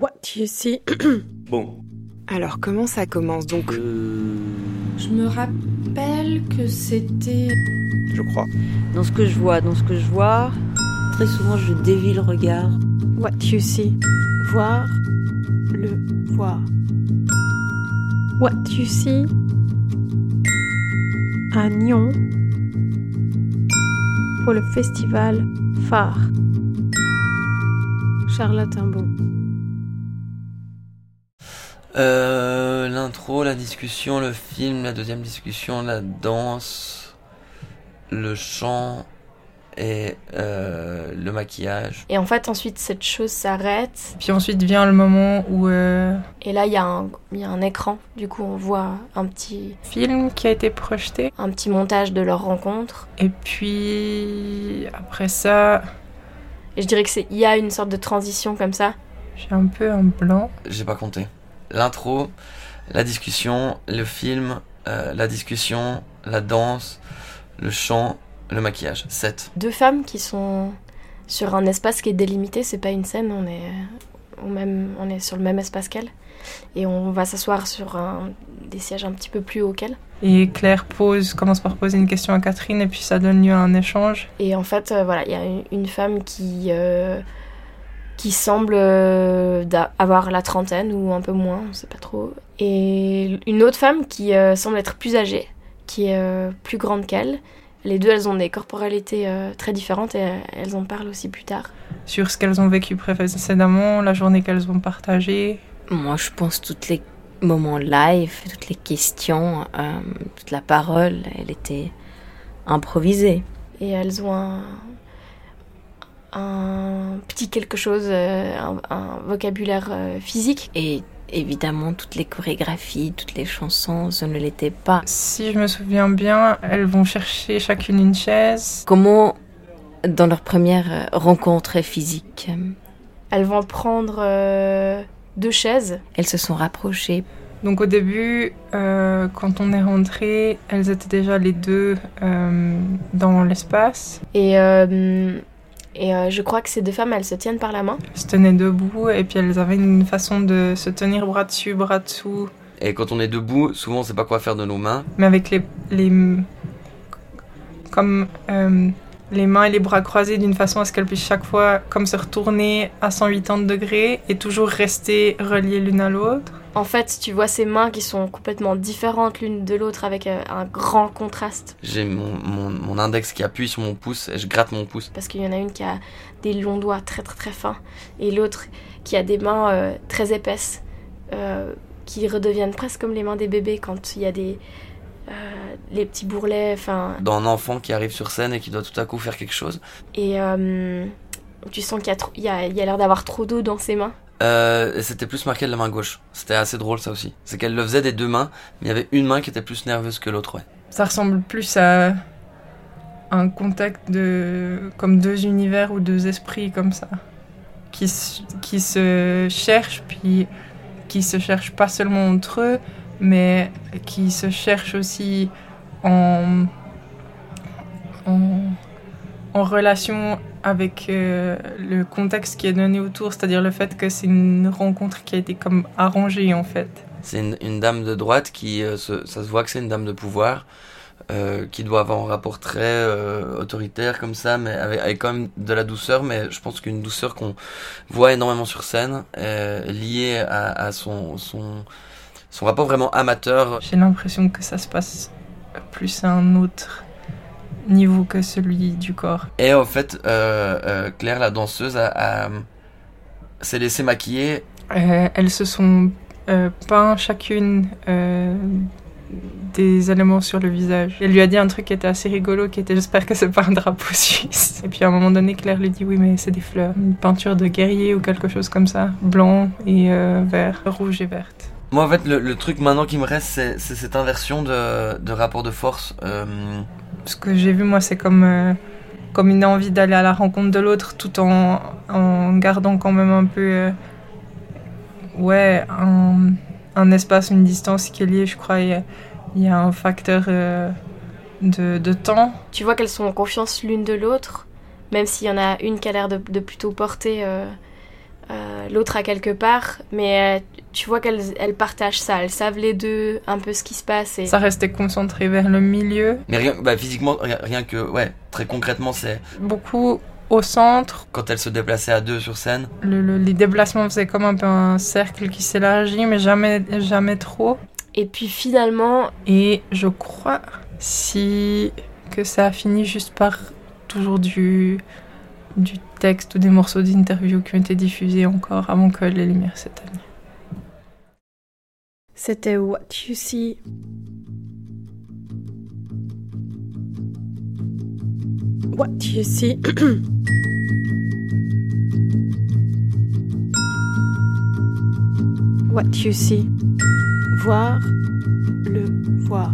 What you see Bon. Alors comment ça commence donc Euh, Je me rappelle que c'était. je crois. Dans ce que je vois, dans ce que je vois, très souvent je dévie le regard. What you see. Voir. Le voir. What you see. À Nyon. Pour le festival phare. Charlotte. Euh, L'intro, la discussion, le film, la deuxième discussion, la danse, le chant et euh, le maquillage. Et en fait, ensuite, cette chose s'arrête. Puis ensuite vient le moment où euh, Et là, il y, a un- il y a un écran. Du coup, on voit un petit, film qui a été projeté. un petit montage de leur rencontre. Et puis après ça, Et je dirais que c'est, il y a une sorte de transition comme ça. j'ai un peu un blanc. J'ai pas compté. L'intro, la discussion, le film, euh, la discussion, la danse, le chant, le maquillage. 7. Deux femmes qui sont sur un espace qui est délimité. C'est pas une scène. On est, au même, on est sur le même espace qu'elles. Et on va s'asseoir sur un, des sièges un petit peu plus haut qu'elles. Et Claire pose, commence par poser une question à Catherine et puis ça donne lieu à un échange. Et en fait, euh, voilà, il y a une- une femme qui, euh, qui semble euh, avoir la trentaine ou un peu moins, on sait pas trop. Et une autre femme qui euh, semble être plus âgée, qui est euh, plus grande qu'elle. Les deux, elles ont des corporalités euh, très différentes et euh, elles en parlent aussi plus tard. Sur ce qu'elles ont vécu précédemment, la journée qu'elles ont partagée. Moi je pense tous les moments live, toutes les questions, euh, toute la parole, elle était improvisée. Et elles ont un, un petit quelque chose, euh, un, un vocabulaire euh, physique. Et évidemment toutes les chorégraphies, toutes les chansons, ce ne l'était pas. Si je me souviens bien, elles vont chercher chacune une chaise. Comment dans leur première euh, rencontre physique, Elles vont prendre euh, deux chaises elles se sont rapprochées Donc au début, euh, quand on est rentré, elles étaient déjà les deux euh, dans l'espace. Et, euh, et euh, je crois que ces deux femmes, elles se tiennent par la main. Elles se tenaient debout et puis elles avaient une façon de se tenir bras dessus, bras dessous. Et quand on est debout, souvent on sait pas quoi faire de nos mains. mais avec les, les comme euh, les mains et les bras croisés d'une façon à ce qu'elles puissent chaque fois comme se retourner à 180 degrés et toujours rester reliées l'une à l'autre. En fait, tu vois ces mains qui sont complètement différentes l'une de l'autre avec euh, un grand contraste. J'ai mon, mon, mon index qui appuie sur mon pouce et je gratte mon pouce. Parce qu'il y en a une qui a des longs doigts très très très fins et l'autre qui a des mains euh, très épaisses euh, qui redeviennent presque comme les mains des bébés quand il y a des euh, les petits bourrelets. Enfin, D'un enfant qui arrive sur scène et qui doit tout à coup faire quelque chose. et euh, tu sens qu'il y a l'air d'avoir trop d'eau dans ses mains. Euh, c'était plus marqué de la main gauche. C'était assez drôle ça aussi. C'est qu'elle le faisait des deux mains, mais il y avait une main qui était plus nerveuse que l'autre, ouais. Ça ressemble plus à un contact de comme deux univers ou deux esprits comme ça qui se, qui se cherchent puis qui se cherchent pas seulement entre eux mais qui se cherchent aussi en en, en relation avec euh, le contexte qui est donné autour c'est-à-dire le fait que c'est une rencontre qui a été comme arrangée en fait C'est une, une dame de droite qui, euh, se- ça se voit que c'est une dame de pouvoir, euh, qui doit avoir un rapport très autoritaire comme ça, mais avec, avec quand même de la douceur, mais je pense qu'une douceur qu'on voit énormément sur scène, liée à, à son, son, son rapport vraiment amateur. J'ai l'impression que ça se passe plus à un autre niveau que celui du corps. Et en fait, euh, euh, Claire, la danseuse, a, a- s'est laissée maquiller. Euh, elles se sont peint chacune des éléments sur le visage. Elle lui a dit un truc qui était assez rigolo, qui était j'espère que c'est pas un drapeau suisse. Et puis à un moment donné, Claire lui dit oui mais c'est des fleurs, une peinture de guerrier ou quelque chose comme ça, blanc et euh, vert, rouge et verte. Moi, en fait, le, le truc maintenant qui me reste, c'est c'est cette inversion de, de rapport de force. Euh, Ce que j'ai vu moi, c'est comme euh, comme une envie d'aller à la rencontre de l'autre, tout en, en gardant quand même un peu euh, ouais un, un espace, une distance qui est liée. Je crois il y a, il y a un facteur euh, de, de temps. Tu vois qu'elles sont en confiance l'une de l'autre, même s'il y en a une qui a l'air de, de plutôt porter euh, l'autre à quelque part, mais euh, tu vois qu'elles elles partagent ça, elles savent les deux un peu ce qui se passe. Et... Ça restait concentré vers le milieu. Mais rien, bah, physiquement, rien, rien que, ouais, très concrètement, c'est Beaucoup au centre. quand elle se déplaçait à deux sur scène. Le- le- les déplacements faisaient comme un peu un cercle qui s'élargit, mais jamais, jamais trop. Et puis finalement, Et je crois si que ça a fini juste par toujours du, du texte ou des morceaux d'interview qui ont été diffusés encore avant que les lumières s'éteignent. C'était What You See. What You See. What You See. Voir le voir.